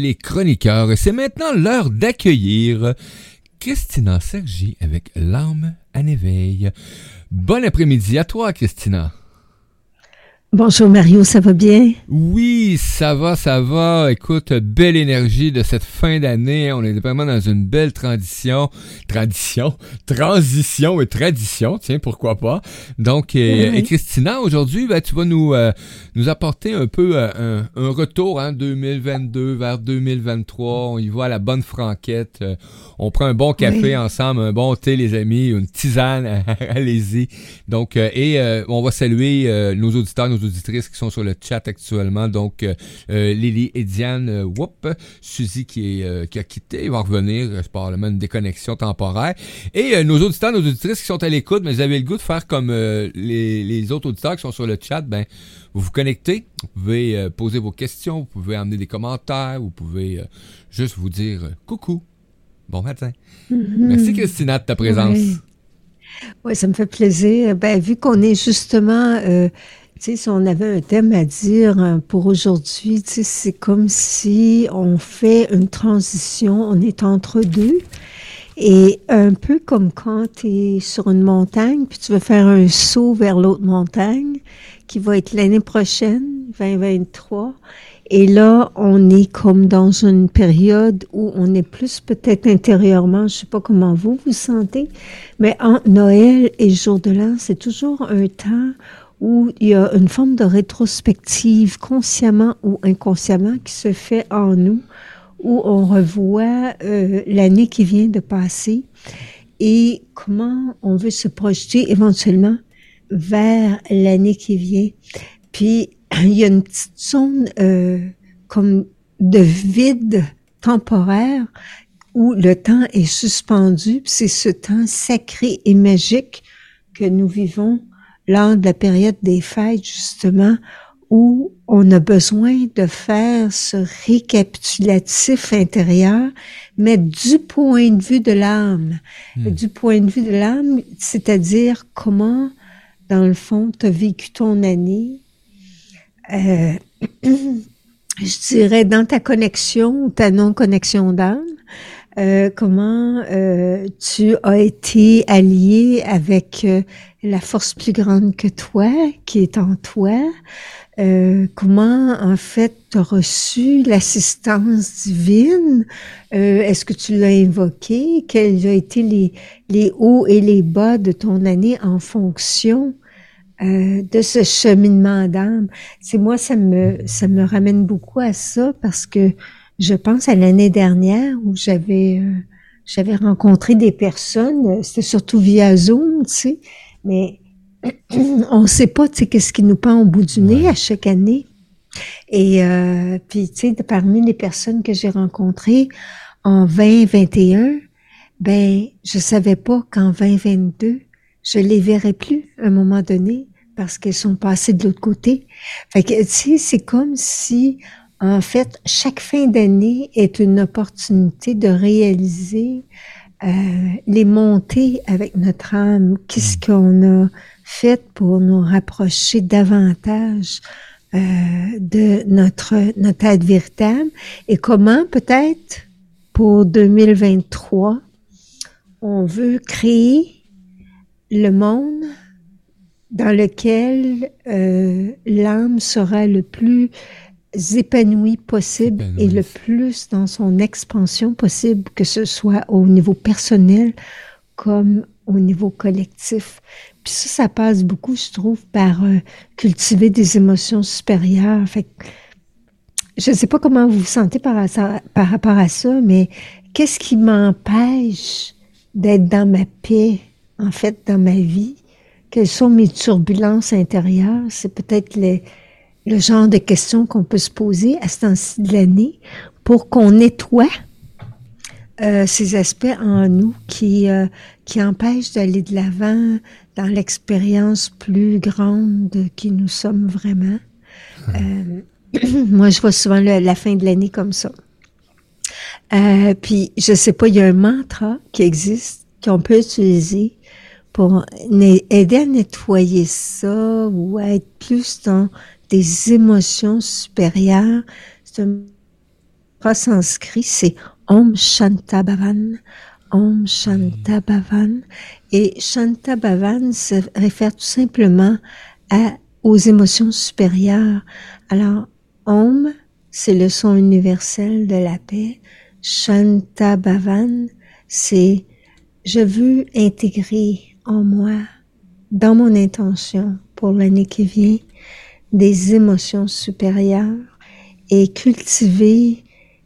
les chroniqueurs. C'est maintenant l'heure d'accueillir Christina Sergi avec L'âme à éveil. Bon après-midi à toi, Christina. Bonjour Mario, ça va bien? Oui, ça va, ça va. Écoute, belle énergie de cette fin d'année. On est vraiment dans une belle transition. Tradition. Transition et tradition. Tiens, pourquoi pas. Donc, euh, et, Christina, aujourd'hui, ben, tu vas nous, euh, nous apporter un peu euh, un, retour, hein, 2022 vers 2023. On y va à la bonne franquette. on prend un bon café ensemble, un bon thé, les amis, une tisane. Allez-y. Donc, et on va saluer nos auditeurs, nos auditrices qui sont sur le chat actuellement. Donc, euh, euh, Lily et Diane, euh, whoop, Suzy qui, est, qui a quitté, va revenir, probablement une déconnexion temporaire. Et nos auditeurs, nos auditrices qui sont à l'écoute, mais vous avez le goût de faire comme les, les, autres auditeurs qui sont sur le chat, ben, vous vous connectez, vous pouvez poser vos questions, vous pouvez amener des commentaires, vous pouvez juste vous dire coucou, bon matin. Mm-hmm. Merci Christina de ta présence. Oui, ça me fait plaisir. Ben, vu qu'on est justement si on avait un thème à dire euh, pour aujourd'hui, c'est comme si on fait une transition, on est entre deux. Et un peu comme quand tu es sur une montagne, puis tu veux faire un saut vers l'autre montagne, qui va être l'année prochaine, 2023. Et là, on est comme dans une période où on est plus peut-être intérieurement, je sais pas comment vous vous sentez, mais entre Noël et jour de l'an, c'est toujours un temps où il y a une forme de rétrospective consciemment ou inconsciemment qui se fait en nous, où on revoit euh, l'année qui vient de passer et comment on veut se projeter éventuellement vers l'année qui vient. Puis il y a une petite zone euh, comme de vide temporaire où le temps est suspendu. C'est ce temps sacré et magique que nous vivons lors de la période des fêtes, justement, où on a besoin de faire ce récapitulatif intérieur, mais du point de vue de l'âme. Hmm. Du point de vue de l'âme, c'est-à-dire comment, dans le fond, tu as vécu ton année. Euh, je dirais dans ta connexion ou ta non-connexion d'âme, euh, comment euh, tu as été allié avec euh, la force plus grande que toi, qui est en toi? Euh, comment en fait tu as reçu l'assistance divine? Est-ce que tu l'as invoqué? Quels ont été les, les hauts et les bas de ton année en fonction de ce cheminement d'âme? C'est moi, ça me ça me ramène beaucoup à ça parce que je pense à l'année dernière où j'avais euh, j'avais rencontré des personnes, euh, c'était surtout via Zoom, tu sais, mais on ne sait pas, tu sais, qu'est-ce qui nous pend au bout du nez à chaque année. Et euh, puis, tu sais, parmi les personnes que j'ai rencontrées en 2021, ben, je savais pas qu'en 2022, je les verrais plus à un moment donné parce qu'elles sont passées de l'autre côté. Fait que, tu sais, c'est comme si en fait, chaque fin d'année est une opportunité de réaliser euh, les montées avec notre âme. Qu'est-ce mm. qu'on a fait pour nous rapprocher davantage euh, de notre notre être véritable? Et comment peut-être pour 2023 on veut créer le monde dans lequel euh, l'âme sera le plus épanoui possible et le plus dans son expansion possible, que ce soit au niveau personnel comme au niveau collectif. Puis ça, ça passe beaucoup, je trouve, par euh, cultiver des émotions supérieures. Fait je ne sais pas comment vous vous sentez par, par rapport à ça, mais qu'est-ce qui m'empêche d'être dans ma paix, en fait, dans ma vie? Quelles sont mes turbulences intérieures? C'est peut-être les, le genre de questions qu'on peut se poser à ce temps-ci de l'année pour qu'on nettoie euh, ces aspects en nous qui, euh, qui empêchent d'aller de l'avant dans l'expérience plus grande qui nous sommes vraiment. Euh, moi, je vois souvent la fin de l'année comme ça. Euh, puis, je sais pas, il y a un mantra qui existe qu'on peut utiliser pour aider à nettoyer ça ou à être plus dans des émotions supérieures. C'est un sanskrit, c'est Om Shantabhavan. Om Shantabhavan. Et Shantabhavan se réfère tout simplement à, aux émotions supérieures. Alors, Om, c'est le son universel de la paix. Shantabhavan, c'est je veux intégrer en moi, dans mon intention pour l'année qui vient, des émotions supérieures et cultiver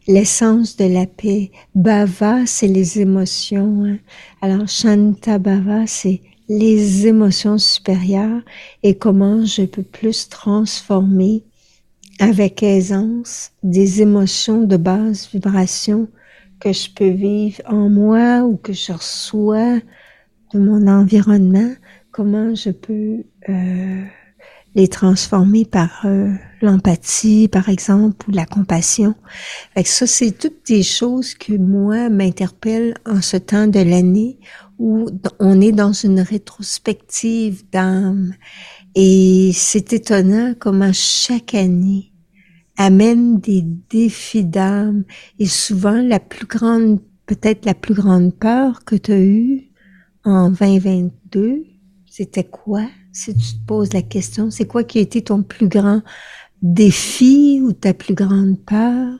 l'essence de la paix. Bhava, c'est les émotions. Hein. Alors, Shanta Bhava, c'est les émotions supérieures et comment je peux plus transformer avec aisance des émotions de basse vibration que je peux vivre en moi ou que je reçois de mon environnement, comment je peux euh, les transformer par euh, l'empathie, par exemple, ou la compassion. Fait ça, c'est toutes des choses que moi m'interpellent en ce temps de l'année où on est dans une rétrospective d'âme. Et c'est étonnant comment chaque année amène des défis d'âme et souvent la plus grande, peut-être la plus grande peur que tu as eue en 2022, c'était quoi? Si tu te poses la question, c'est quoi qui a été ton plus grand défi ou ta plus grande peur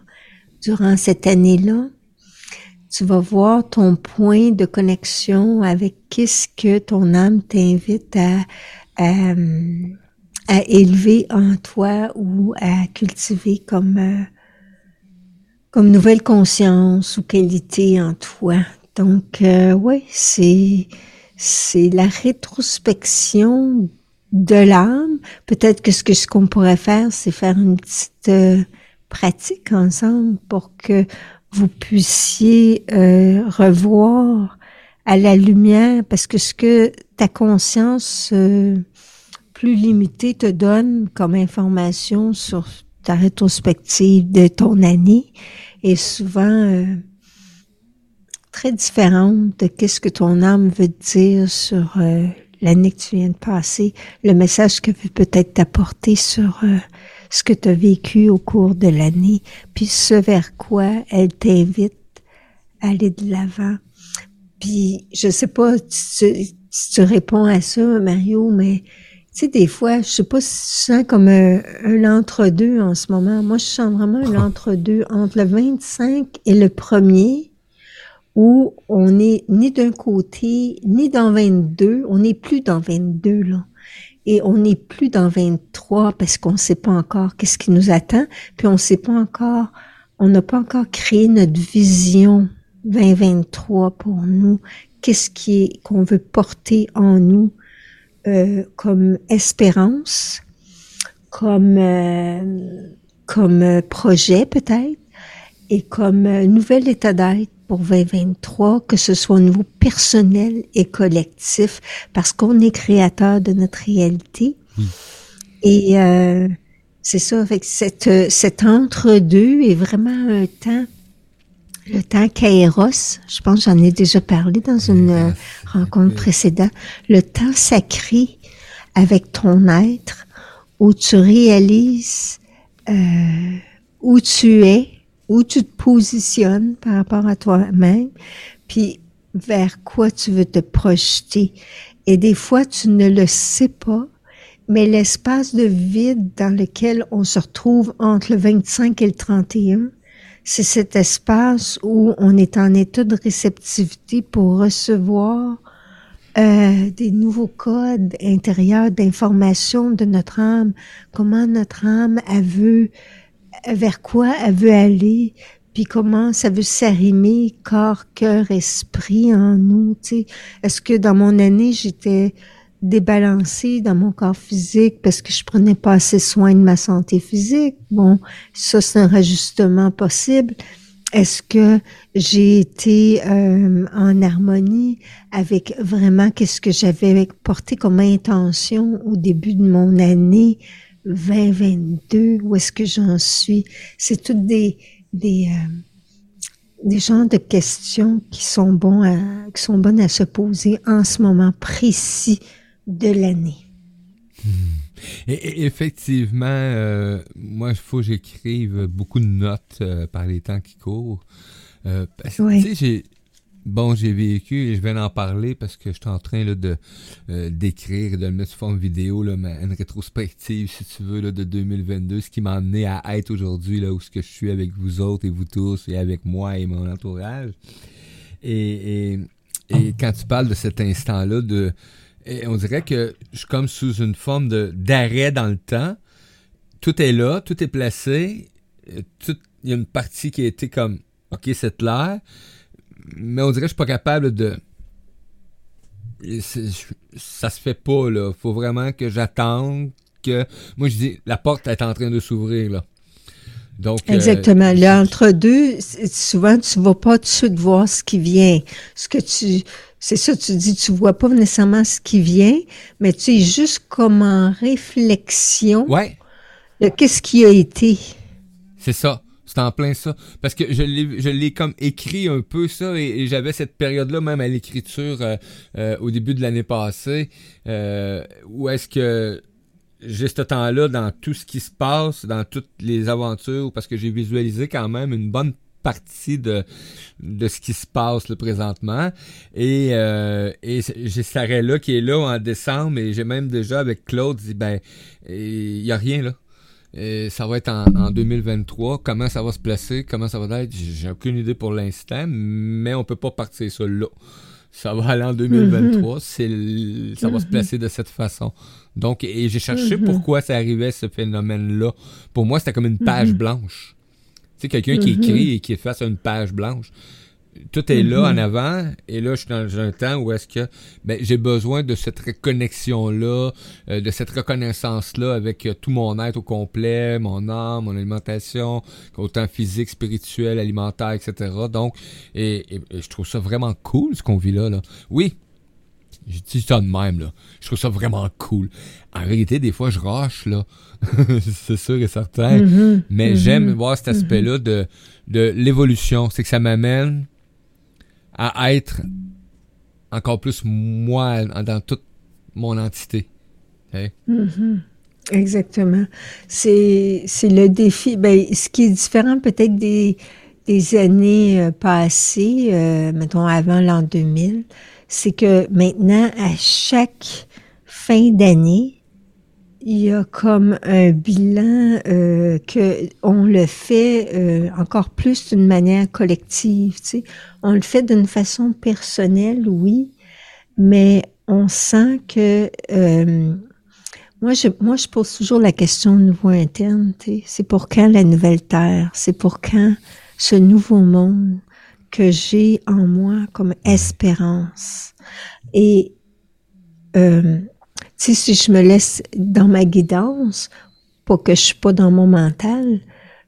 durant cette année-là? Tu vas voir ton point de connexion avec qu'est-ce que ton âme t'invite à, à, élever en toi ou à cultiver comme, euh, comme nouvelle conscience ou qualité en toi. Donc, euh, oui, c'est, c'est la rétrospection de l'âme. Peut-être que ce que ce qu'on pourrait faire, c'est faire une petite euh, pratique ensemble pour que vous puissiez euh, revoir à la lumière, parce que ce que ta conscience plus limité te donne comme information sur ta rétrospective de ton année est souvent euh, très différente de qu'est-ce que ton âme veut dire sur euh, l'année que tu viens de passer, le message que veut peut-être t'apporter sur euh, ce que tu as vécu au cours de l'année, puis ce vers quoi elle t'invite à aller de l'avant. Puis je sais pas si tu réponds à ça, Mario, mais tu sais, des fois, je sais pas si tu sens comme un, entre-deux en ce moment. Moi, je sens vraiment un entre-deux entre le 25 et le premier, où on n'est ni d'un côté, ni dans 22. On n'est plus dans 22, là. Et on n'est plus dans 23 parce qu'on ne sait pas encore qu'est-ce qui nous attend. Puis on ne sait pas encore, on n'a pas encore créé notre vision 2023 pour nous. Qu'est-ce qui est, qu'on veut porter en nous euh, comme espérance, comme, euh, comme projet peut-être, et comme nouvel état d'être pour 2023, que ce soit au niveau personnel et collectif, parce qu'on est créateur de notre réalité. Hmm. Et euh, c'est ça, avec cette, cet entre-deux est vraiment un temps le temps Kairos, je pense j'en ai déjà parlé dans une euh, rencontre précédente, le temps sacré avec ton être, où tu réalises euh, où tu es, où tu te positionnes par rapport à toi-même, puis vers quoi tu veux te projeter. Et des fois, tu ne le sais pas, mais l'espace de vide dans lequel on se retrouve entre le 25 et le 31, c'est cet espace où on est en état de réceptivité pour recevoir euh, des nouveaux codes intérieurs d'information de notre âme, comment notre âme elle veut, vers quoi elle veut aller, puis comment ça veut s'arrimer corps, cœur, esprit en nous. Est-ce que dans mon année j'étais débalancée dans mon corps physique parce que je prenais pas assez soin de ma santé physique? Bon, ça c'est un rajustement possible. Est-ce que j'ai été euh, en harmonie avec vraiment qu'est-ce que j'avais porté comme intention au début de mon année? 2022? Où est-ce que j'en suis? C'est toutes des des euh, des genres de questions qui sont bons à, qui sont bonnes à se poser en ce moment précis de l'année. Hmm. Et, effectivement, euh, moi, il faut que j'écrive beaucoup de notes euh, par les temps qui courent. Euh, parce que, tu sais, j'ai Bon, j'ai vécu et je viens d'en parler parce que je suis en train là, de euh, d'écrire, de le mettre sous forme vidéo, là, une rétrospective, si tu veux, là, de 2022, ce qui m'a amené à être aujourd'hui là où ce que je suis avec vous autres et vous tous et avec moi et mon entourage. Et, et, et quand tu parles de cet instant-là, on dirait que je suis comme sous une forme de d'arrêt dans le temps. Tout est là, tout est placé. Euh, il y a une partie qui a été comme OK, c'est clair mais on dirait que je suis pas capable de. Ça se fait pas, là. Faut vraiment que j'attende que. Moi, je dis, la porte est en train de s'ouvrir, là. Donc, euh, Exactement. Là, entre deux, souvent, tu vas pas tout de suite voir ce qui vient. Ce que tu, c'est ça, tu dis, tu vois pas nécessairement ce qui vient, mais tu es juste comme en réflexion. Ouais. De qu'est-ce qui a été. C'est ça. En plein ça. Parce que je l'ai, comme écrit un peu ça et, j'avais cette période-là même à l'écriture euh, euh, au début de l'année passée euh, où est-ce que j'ai ce temps-là dans tout ce qui se passe, dans toutes les aventures, parce que j'ai visualisé quand même une bonne partie de, de ce qui se passe là, présentement. Et, et j'ai cet arrêt-là qui est là en décembre et j'ai même déjà avec Claude dit ben il y a rien là. Et ça va être en, 2023. Comment ça va se placer? Comment ça va être? J'ai aucune idée pour l'instant, mais on peut pas partir ça là. Ça va aller en 2023. Mhm. C'est, ça va se placer de cette façon. Donc, et j'ai cherché mhm. pourquoi ça arrivait, ce phénomène-là. Pour moi, c'était comme une page mhm. blanche. Tu sais, quelqu'un qui écrit et qui est face à une page blanche tout est là en mm-hmm. avant et là je suis dans un temps où est-ce que ben, j'ai besoin de cette reconnexion là euh, de cette reconnaissance là avec euh, tout mon être au complet mon âme mon alimentation autant physique spirituel alimentaire etc donc et, je trouve ça vraiment cool ce qu'on vit là là. Oui je dis ça de même là. Je trouve ça vraiment cool. En réalité des fois je roche là. C'est sûr et certain. Mm-hmm. mais j'aime mm-hmm. voir cet aspect là de de l'évolution. C'est que ça m'amène à être encore plus moi dans toute mon entité. Mm-hmm. Exactement. C'est, c'est le défi. Ben, ce qui est différent peut-être des, des années euh, passées, euh, mettons avant l'an 2000, c'est que maintenant, à chaque fin d'année, il y a comme un bilan euh, que on le fait euh, encore plus d'une manière collective. Tu sais. On le fait d'une façon personnelle, oui, mais on sent que euh, moi, je, moi, je pose toujours la question au nouveau interne. Tu sais. C'est pour quand la nouvelle terre? C'est pour quand ce nouveau monde que j'ai en moi comme espérance? Et euh, sais, si je me laisse dans ma guidance, pour que je suis pas dans mon mental,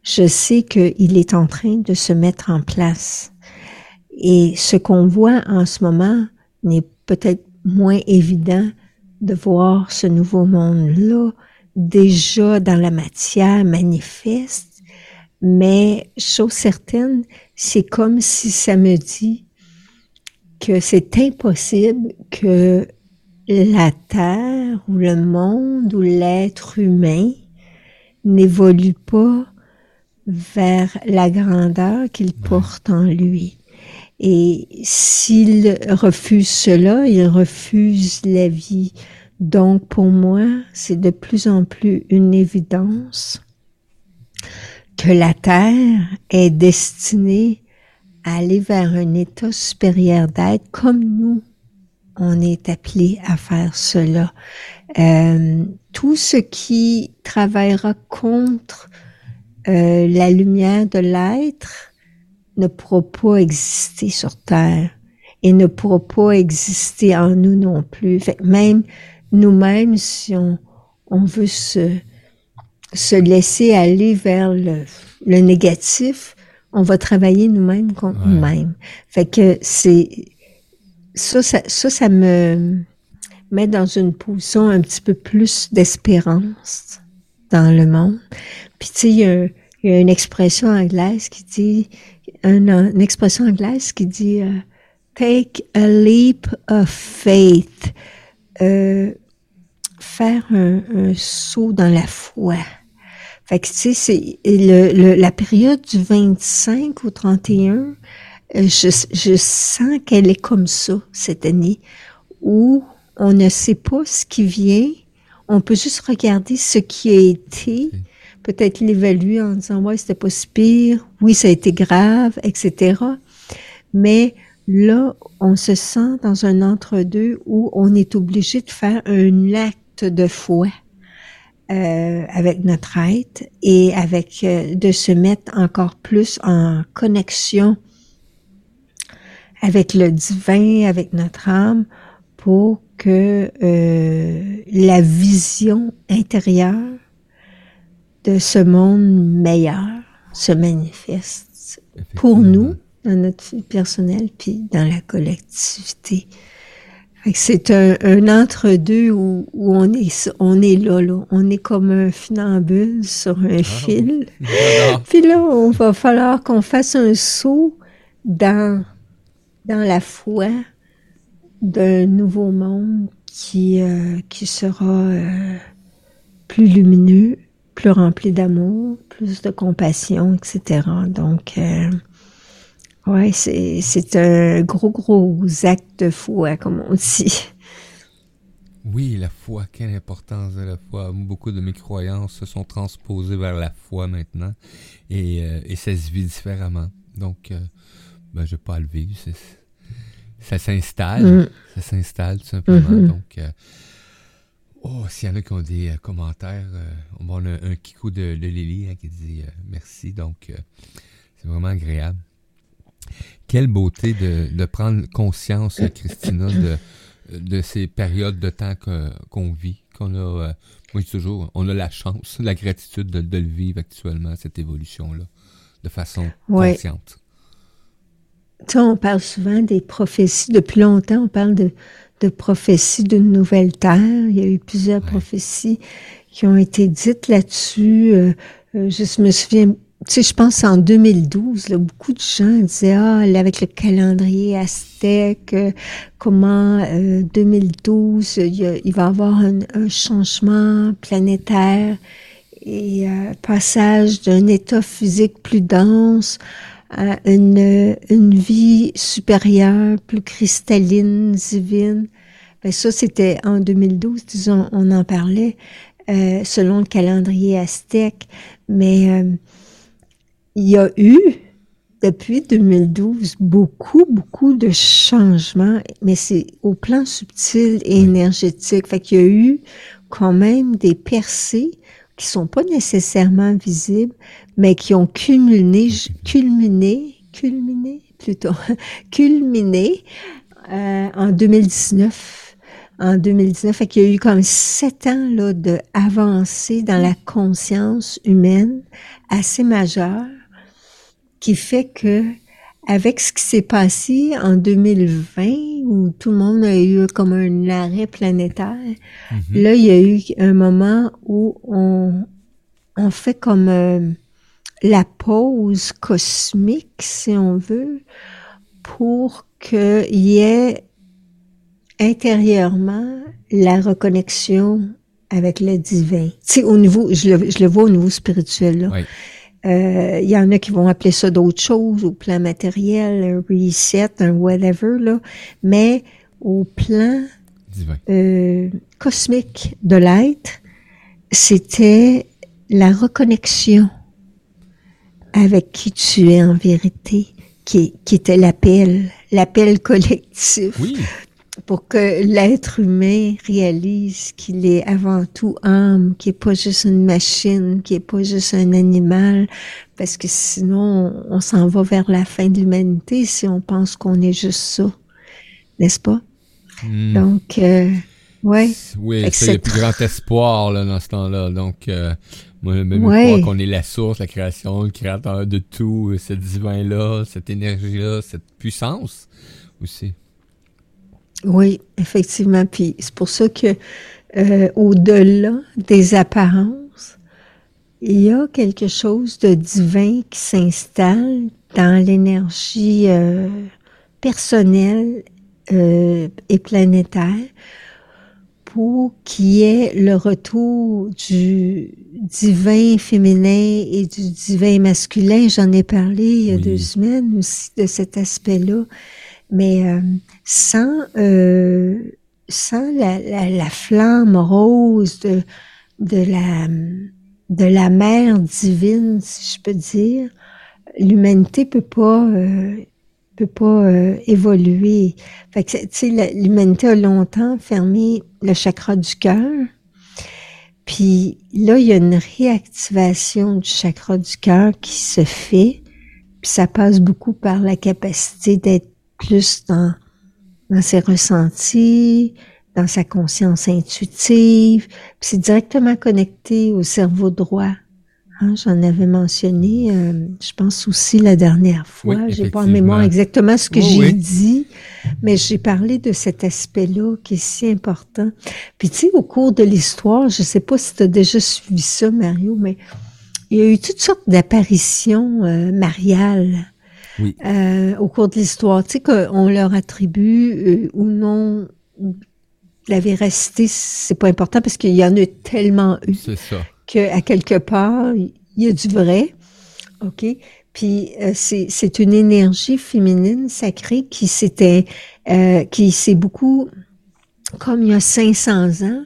je sais qu'il est en train de se mettre en place. Et ce qu'on voit en ce moment n'est peut-être moins évident de voir ce nouveau monde-là déjà dans la matière manifeste, mais chose certaine, c'est comme si ça me dit que c'est impossible que la Terre ou le monde ou l'être humain n'évolue pas vers la grandeur qu'il porte en lui. Et s'il refuse cela, il refuse la vie. Donc pour moi, c'est de plus en plus une évidence que la Terre est destinée à aller vers un état supérieur d'être comme nous on est appelé à faire cela. Euh, tout ce qui travaillera contre euh, la lumière de l'être ne pourra pas exister sur Terre et ne pourra pas exister en nous non plus. Fait même nous-mêmes, si on, on veut se, se laisser aller vers le, le négatif, on va travailler nous-mêmes contre nous-mêmes. Fait que c'est ça, ça, ça, me met dans une position un petit peu plus d'espérance dans le monde. Puis tu sais, il y, a, une expression anglaise qui dit, une, expression anglaise qui dit euh, take a leap of faith. Euh, faire un, saut dans la foi. Fait que, tu sais, c'est le, la période du 25 au 31, euh, je, je sens qu'elle est comme ça cette année, où on ne sait pas ce qui vient, on peut juste regarder ce qui a été, peut-être l'évaluer en disant, ouais, c'était pas si pire, oui, ça a été grave, etc. Mais là, on se sent dans un entre-deux où on est obligé de faire un acte de foi. Euh, avec notre être et avec euh, de se mettre encore plus en connexion avec le divin, avec notre âme, pour que euh, la vision intérieure de ce monde meilleur se manifeste pour nous, dans notre vie personnelle, puis dans la collectivité. C'est un, un entre-deux où, où, on est on est là, là. On est comme un funambule sur un ah, fil. Puis là, on va falloir qu'on fasse un saut dans, dans la foi d'un nouveau monde qui, euh, qui sera euh, plus lumineux, plus rempli d'amour, plus de compassion, etc. Donc, euh, ouais, c'est, un gros, gros acte de foi, comme on dit. Oui, la foi, quelle importance de la foi. Beaucoup de mes croyances se sont transposées vers la foi maintenant et, et ça se vit différemment. Donc, ben, je vais pas le vivre. Ça s'installe. Mm. Ça s'installe tout simplement. Mm-hmm. Donc, euh, oh, s'il y en a qui ont des euh, commentaires, euh, on a un, kikou de, de Lily hein, qui dit merci. Donc, c'est vraiment agréable. Quelle beauté de, de prendre conscience, Christina, de, de ces périodes de temps qu'on vit, qu'on a, moi toujours, on a la chance, la gratitude de, de le vivre actuellement, cette évolution-là, de façon consciente on parle souvent des prophéties. Depuis longtemps, on parle de, de prophéties d'une nouvelle terre. Il y a eu plusieurs prophéties qui ont été dites là-dessus. Euh, euh, je me souviens, tu sais, je pense en 2012, là, beaucoup de gens disaient, ah, avec le calendrier aztèque, euh, comment 2012, il, il, va y avoir un, un changement planétaire et passage d'un état physique plus dense une, une vie supérieure, plus cristalline, divine. Ben ça, c'était en 2012, disons, on en parlait euh, selon le calendrier aztèque. Mais euh, il y a eu, depuis 2012, beaucoup, beaucoup de changements, mais c'est au plan subtil et énergétique. Fait qu'il y a eu quand même des percées qui sont pas nécessairement visibles, mais qui ont culminé, culminé, culminé plutôt, culminé euh, en 2019. En 2019, fait qu'il y a eu comme sept ans là de dans la conscience humaine assez majeure, qui fait que avec ce qui s'est passé en 2020, où tout le monde a eu comme un arrêt planétaire, mm-hmm. là, il y a eu un moment où on, on fait comme euh, la pause cosmique, si on veut, pour qu'il y ait intérieurement la reconnexion avec le divin. Tu sais, au niveau, je le, je le vois au niveau spirituel, là. Il y en a qui vont appeler ça d'autres choses, au plan matériel, un reset, un whatever, là. Mais au plan euh, cosmique de l'être, c'était la reconnexion avec qui tu es en vérité, qui, qui était l'appel, l'appel collectif. Oui. Pour que l'être humain réalise qu'il est avant tout âme, qu'il n'est pas juste une machine, qu'il n'est pas juste un animal, parce que sinon on s'en va vers la fin de l'humanité si on pense qu'on est juste ça, n'est-ce pas? Hmm. Donc, euh, ouais. Oui, c'est le plus grand espoir là, dans ce temps-là. Donc, euh, moi, même croire qu'on est la source, la création, le créateur de tout, ce divin-là, cette énergie-là, cette puissance aussi. Oui, effectivement. Puis c'est pour ça que euh, au-delà des apparences, il y a quelque chose de divin qui s'installe dans l'énergie euh, personnelle euh, et planétaire pour qu'il y ait le retour du divin féminin et du divin masculin. J'en ai parlé il y a deux semaines aussi de cet aspect-là. Mais euh, sans, euh, sans la, la, la, flamme rose de, de, la, de la mère divine, si je peux dire, l'humanité peut pas euh, peut pas euh, évoluer. Fait que, l'humanité a longtemps fermé le chakra du cœur. Puis là, il y a une réactivation du chakra du cœur qui se fait. Puis ça passe beaucoup par la capacité d'être plus dans, dans ses ressentis, dans sa conscience intuitive. C'est directement connecté au cerveau droit. Hein, j'en avais mentionné, euh, je pense aussi la dernière fois. j'ai pas en mémoire exactement ce que j'ai dit, mais j'ai parlé de cet aspect-là qui est si important. Puis tu sais, au cours de l'histoire, je sais pas si tu as déjà suivi ça, Mario, mais il y a eu toutes sortes d'apparitions euh, mariales. Euh, au cours de l'histoire, tu sais qu'on leur attribue ou non la véracité, c'est pas important parce qu'il y en a tellement eu. Ça qu'à quelque part, il y a du vrai. OK? Puis euh, c'est une énergie féminine sacrée qui s'était, euh, qui s'est beaucoup, comme il y a 500 ans,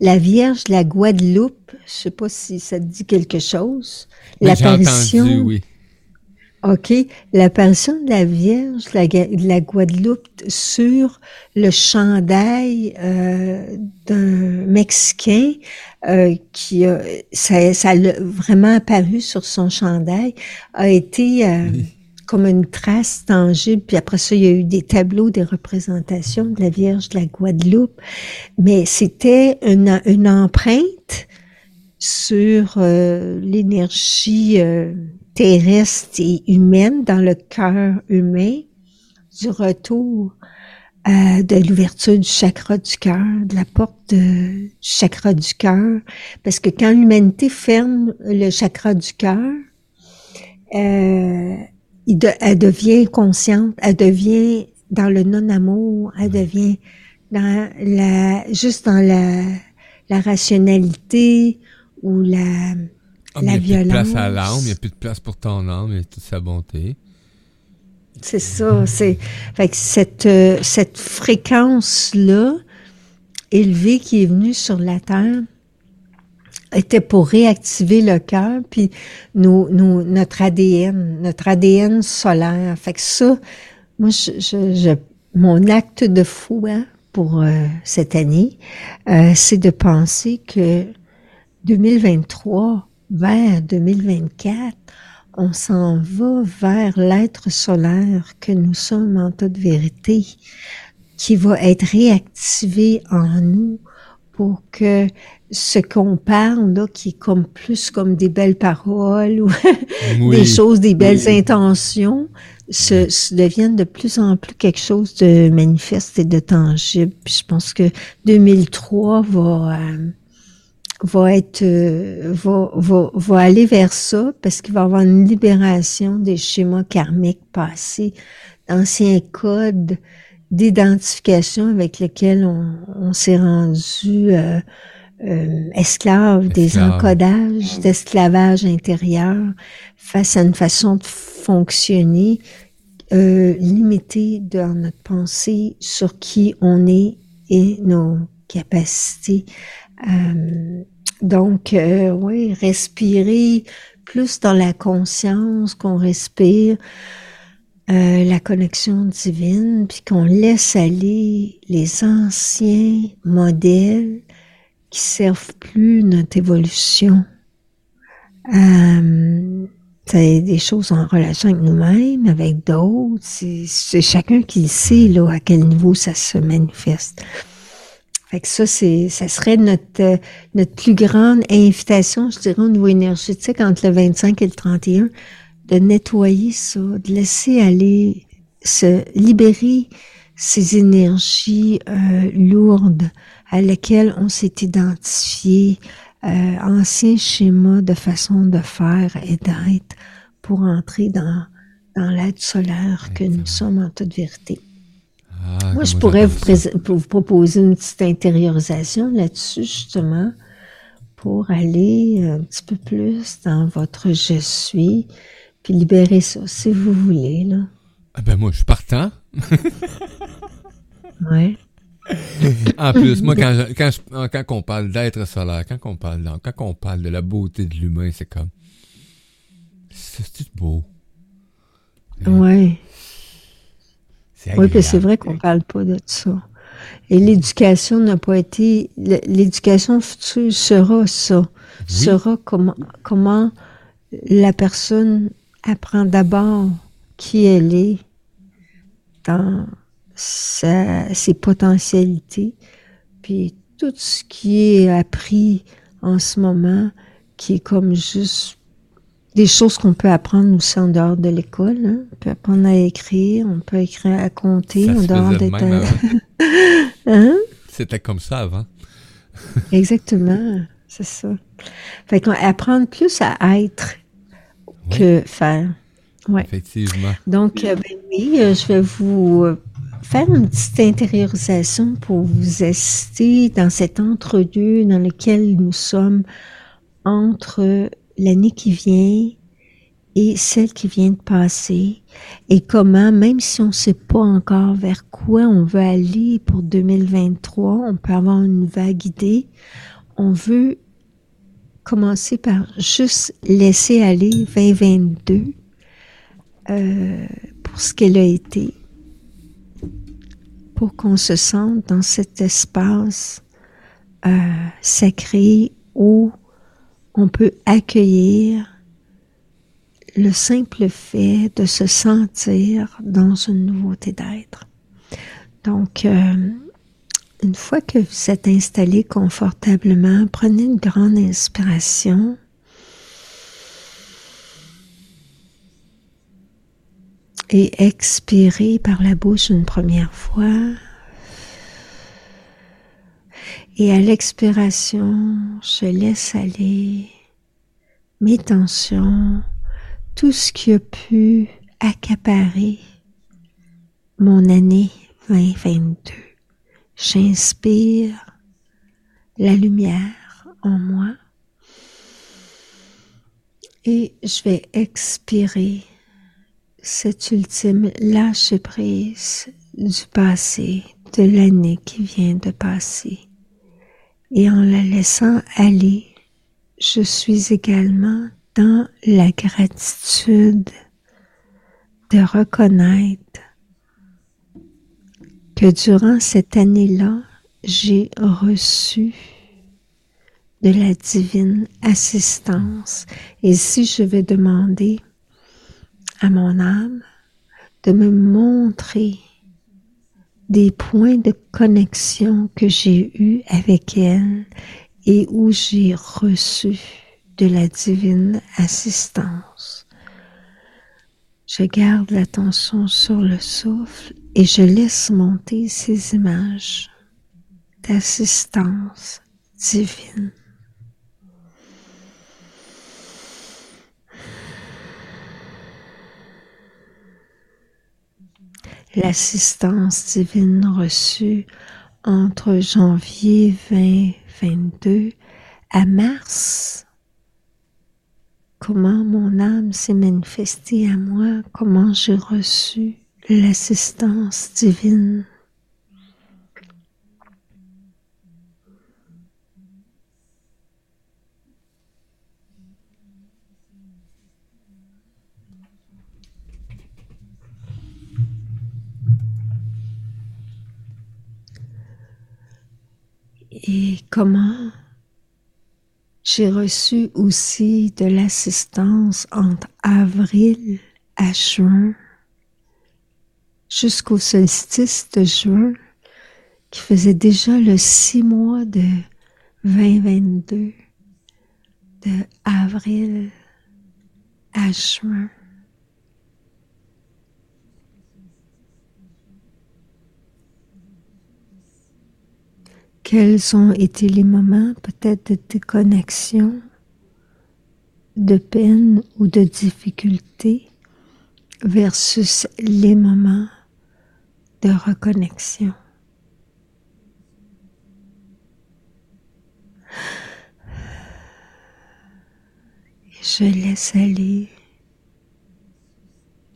la Vierge de la Guadeloupe, je sais pas si ça te dit quelque chose, l'apparition, oui. OK. L'apparition de la Vierge de la, Guadeloupe sur le chandail euh, d'un Mexicain euh, qui a, ça, ça a vraiment apparu sur son chandail, a été euh, comme une trace tangible. Puis après ça, il y a eu des tableaux, des représentations de la Vierge de la Guadeloupe. Mais c'était une, une empreinte sur euh, l'énergie terrestre et humaine dans le cœur humain du retour euh, de l'ouverture du chakra du cœur, de la porte du chakra du cœur, parce que quand l'humanité ferme le chakra du cœur, euh, elle devient consciente, elle devient dans le non-amour, elle devient dans la, juste dans la, la rationalité ou la, ah, la il n'y a plus de place à l'âme, il n'y a plus de place pour ton âme et toute sa bonté. C'est ça, c'est fait cette euh, cette fréquence là élevée qui est venue sur la terre était pour réactiver le cœur puis nous, nous, notre ADN, notre ADN solaire. Fait que ça, moi, je, je, mon acte de foi pour euh, cette année, euh, c'est de penser que 2023 vers 2024, on s'en va vers l'être solaire que nous sommes en toute vérité, qui va être réactivé en nous pour que ce qu'on parle, là, qui est comme plus comme des belles paroles ou des choses, des belles intentions, se, se, deviennent de plus en plus quelque chose de manifeste et de tangible. Puis je pense que 2003 va... Euh, va être euh, va, va, va, aller vers ça parce qu'il va y avoir une libération des schémas karmiques passés, d'anciens codes d'identification avec lesquels on, on s'est rendu euh, euh, esclave des encodages d'esclavage intérieur face à une façon de fonctionner euh, limitée dans notre pensée sur qui on est et nos capacités. Euh, donc, euh, oui, respirer plus dans la conscience qu'on respire, euh, la connexion divine, puis qu'on laisse aller les anciens modèles qui servent plus notre évolution. Euh, c'est des choses en relation avec nous-mêmes, avec d'autres. C'est chacun qui sait là à quel niveau ça se manifeste. Fait que ça, c'est, ça serait notre, euh, notre plus grande invitation, je dirais, au niveau énergétique entre le 25 et le 31, de nettoyer ça, de laisser aller, se libérer ces énergies euh, lourdes à lesquelles on s'est identifié, euh, anciens schémas de façon de faire et d'être pour entrer dans, dans l'aide solaire que nous sommes en toute vérité. Ah, Moi, je pourrais vous, vous, proposer une petite intériorisation là-dessus, justement, pour aller un petit peu plus dans votre je suis, puis libérer ça, si vous voulez, là. Ah ben moi, je suis partant. ouais. en plus, moi, quand, quand, quand on parle d'être solaire, quand on parle, quand on parle de la beauté de l'humain, c'est comme, c'est beau? Ouais. Oui, puis c'est vrai qu'on parle pas de ça. Et l'éducation n'a pas été, l'éducation future sera ça, sera comment, comment la personne apprend d'abord qui elle est dans ses potentialités, puis tout ce qui est appris en ce moment, qui est comme juste des choses qu'on peut apprendre aussi en dehors de l'école. Hein. On peut apprendre à écrire, on peut écrire à compter en dehors d'être. hein? C'était comme ça avant. Exactement, c'est ça. Fait qu'on apprendre plus à être que faire. Ouais. Effectivement. Donc, euh, ben oui, euh, je vais vous euh, faire une petite intériorisation pour vous assister dans cet entre-deux dans lequel nous sommes entre l'année qui vient et celle qui vient de passer et comment, même si on ne sait pas encore vers quoi on veut aller pour 2023, on peut avoir une vague idée. On veut commencer par juste laisser aller 2022 euh, pour ce qu'elle a été, pour qu'on se sente dans cet espace euh, sacré où on peut accueillir le simple fait de se sentir dans une nouveauté d'être. Donc, euh, une fois que vous êtes installé confortablement, prenez une grande inspiration. Et expirez par la bouche une première fois. Et à l'expiration, je laisse aller mes tensions, tout ce qui a pu accaparer mon année 2022. J'inspire la lumière en moi et je vais expirer cette ultime lâche prise du passé, de l'année qui vient de passer et en la laissant aller, je suis également dans la gratitude de reconnaître que durant cette année-là, j'ai reçu de la divine assistance. Et si je vais demander à mon âme de me montrer des points de connexion que j'ai eus avec elle et où j'ai reçu de la divine assistance. Je garde l'attention sur le souffle et je laisse monter ces images d'assistance divine. L'assistance divine reçue entre janvier 2022 à mars. Comment mon âme s'est manifestée à moi, comment j'ai reçu l'assistance divine? Et comment j'ai reçu aussi de l'assistance entre avril à juin jusqu'au solstice de juin qui faisait déjà le six mois de 2022 de avril à juin. Quels ont été les moments peut-être de déconnexion, de peine ou de difficulté versus les moments de reconnexion? je laisse aller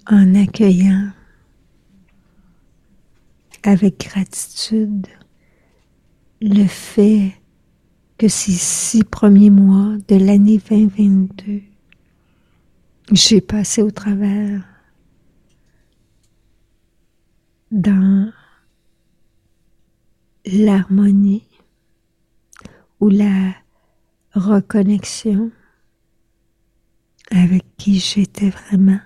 en accueillant avec gratitude le fait que ces six premiers mois de l'année 2022, j'ai passé au travers dans l'harmonie ou la reconnexion avec qui j'étais vraiment.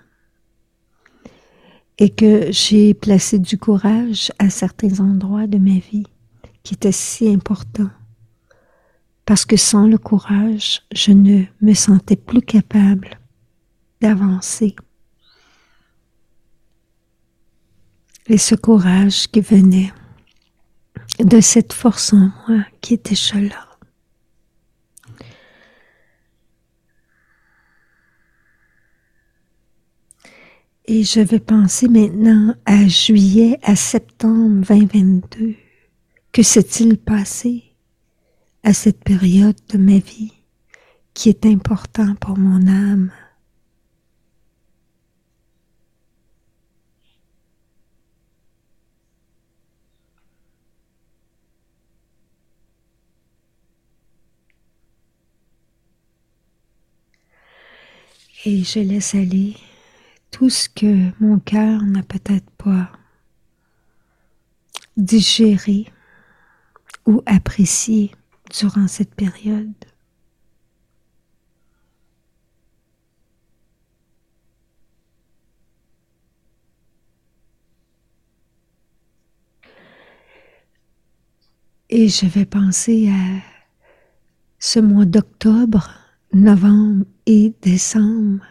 Et que j'ai placé du courage à certains endroits de ma vie qui étaient si importants parce que sans le courage, je ne me sentais plus capable d'avancer. Et ce courage qui venait de cette force en moi qui était là. Et je vais penser maintenant à juillet, à septembre 2022. Que s'est-il passé à cette période de ma vie qui est important pour mon âme? Et je laisse aller tout ce que mon cœur n'a peut-être pas digéré ou apprécié durant cette période? Et je vais penser à ce mois d'octobre, novembre et décembre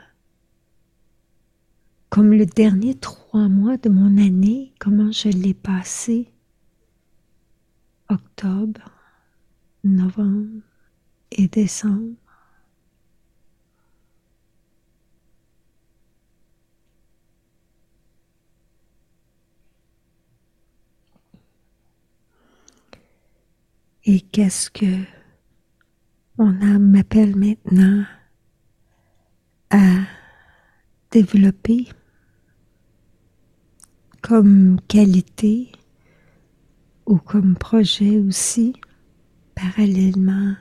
comme le dernier trois mois de mon année, comment je l'ai passé? Octobre, novembre et décembre. Et qu'est-ce que mon âme m'appelle maintenant à développer comme qualité ou comme projet aussi, parallèlement.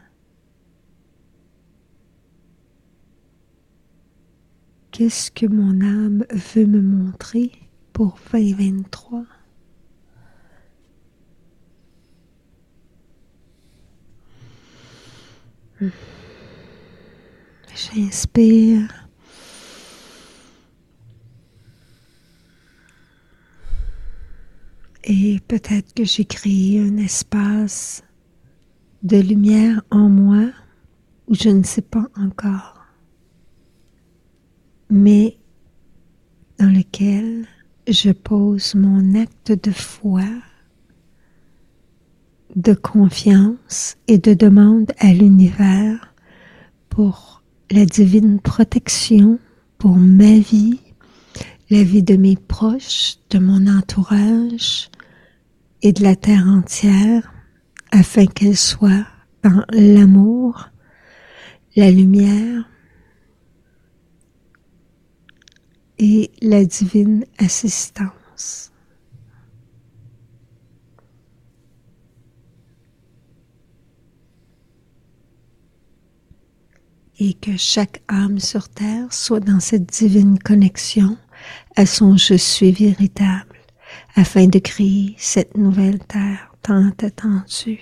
Qu'est-ce que mon âme veut me montrer pour 2023? J'inspire. Et peut-être que j'ai créé un espace de lumière en moi où je ne sais pas encore, mais dans lequel je pose mon acte de foi, de confiance et de demande à l'univers pour la divine protection pour ma vie, la vie de mes proches, de mon entourage, et de la terre entière afin qu'elle soit dans l'amour, la lumière et la divine assistance. Et que chaque âme sur terre soit dans cette divine connexion à son je suis véritable afin de créer cette nouvelle terre tant attendue.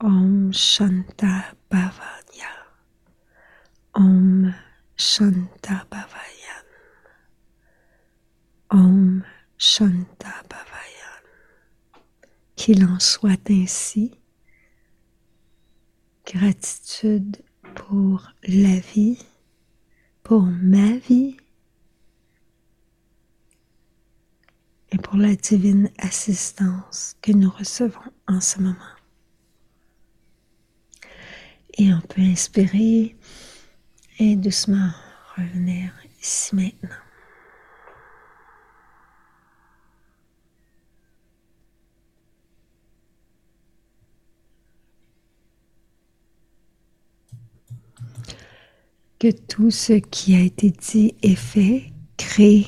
Om Shanta Bhavaya. Om Shanta Bhavayan. Om Shanta Bhavayan. Qu'il en soit ainsi. Gratitude pour la vie pour ma vie et pour la divine assistance que nous recevons en ce moment. Et on peut inspirer et doucement revenir ici maintenant. Que tout ce qui a été dit et fait crée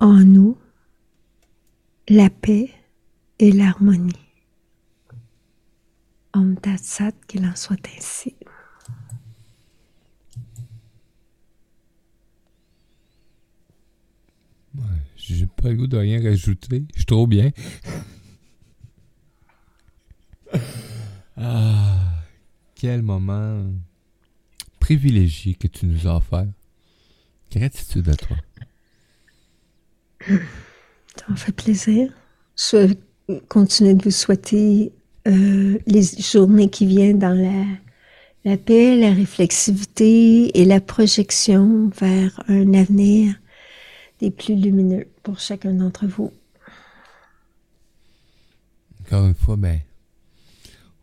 en nous la paix et l'harmonie. Om Tat Sat, qu'il en soit ainsi. Ouais, J'ai pas le goût de rien rajouter. Je suis trop bien. ah, quel moment privilégié que tu nous as offert? Gratitude à toi. Ça me fait plaisir. Je vais continuer de vous souhaiter euh, les journées qui viennent dans la, la paix, la réflexivité et la projection vers un avenir des plus lumineux pour chacun d'entre vous. Encore une fois, ben,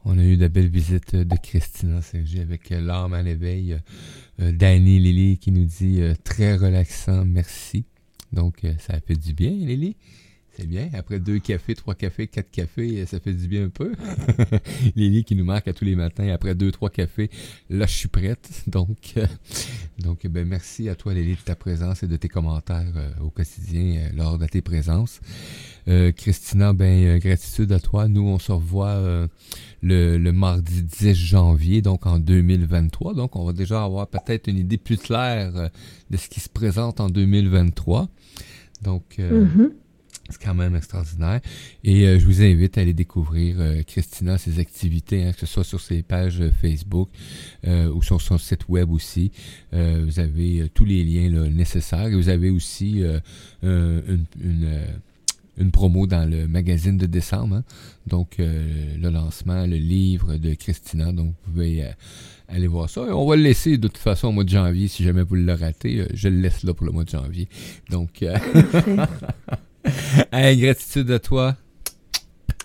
on a eu de belles visites de Christina Sergi avec euh, l'âme à l'éveil. Euh, Danny Lily qui nous dit euh, très relaxant, merci. Donc, ça a fait du bien, Lily. C'est bien. Après deux cafés, trois cafés, quatre cafés, ça fait du bien un peu. Lily qui nous marque à tous les matins. Après deux, trois cafés, là, je suis prête. Donc, donc ben, merci à toi, Lily, de ta présence et de tes commentaires euh, au quotidien euh, lors de tes présences. Euh, Christina, ben, euh, gratitude à toi. Nous, on se revoit le, le mardi 10 janvier, donc en 2023. Donc, on va déjà avoir peut-être une idée plus claire de ce qui se présente en 2023. Donc, Mhm. C'est quand même extraordinaire. Et euh, je vous invite à aller découvrir euh, Christina, ses activités, hein, que ce soit sur ses pages euh, Facebook euh, ou sur son site web aussi. Euh, vous avez euh, tous les liens là, nécessaires. Et vous avez aussi une, une, une promo dans le magazine de décembre. hein. Donc, euh, le lancement, le livre de Christina. Donc, vous pouvez euh, aller voir ça. Et on va le laisser de toute façon au mois de janvier. Si jamais vous le ratez, je le laisse là pour le mois de janvier. Donc, euh. hey, gratitude à toi.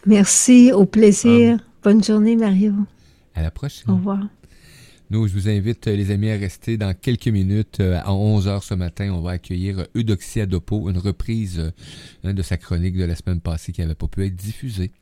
Merci, au plaisir. Bonne journée, Mario. À la Au prochaine. revoir. Nous, je vous invite, euh, les amis, à rester dans quelques minutes. euh, À 11h ce matin, on va accueillir euh, Eudoxie Adopo, une reprise de sa chronique de la semaine passée qui n'avait pas pu être diffusée.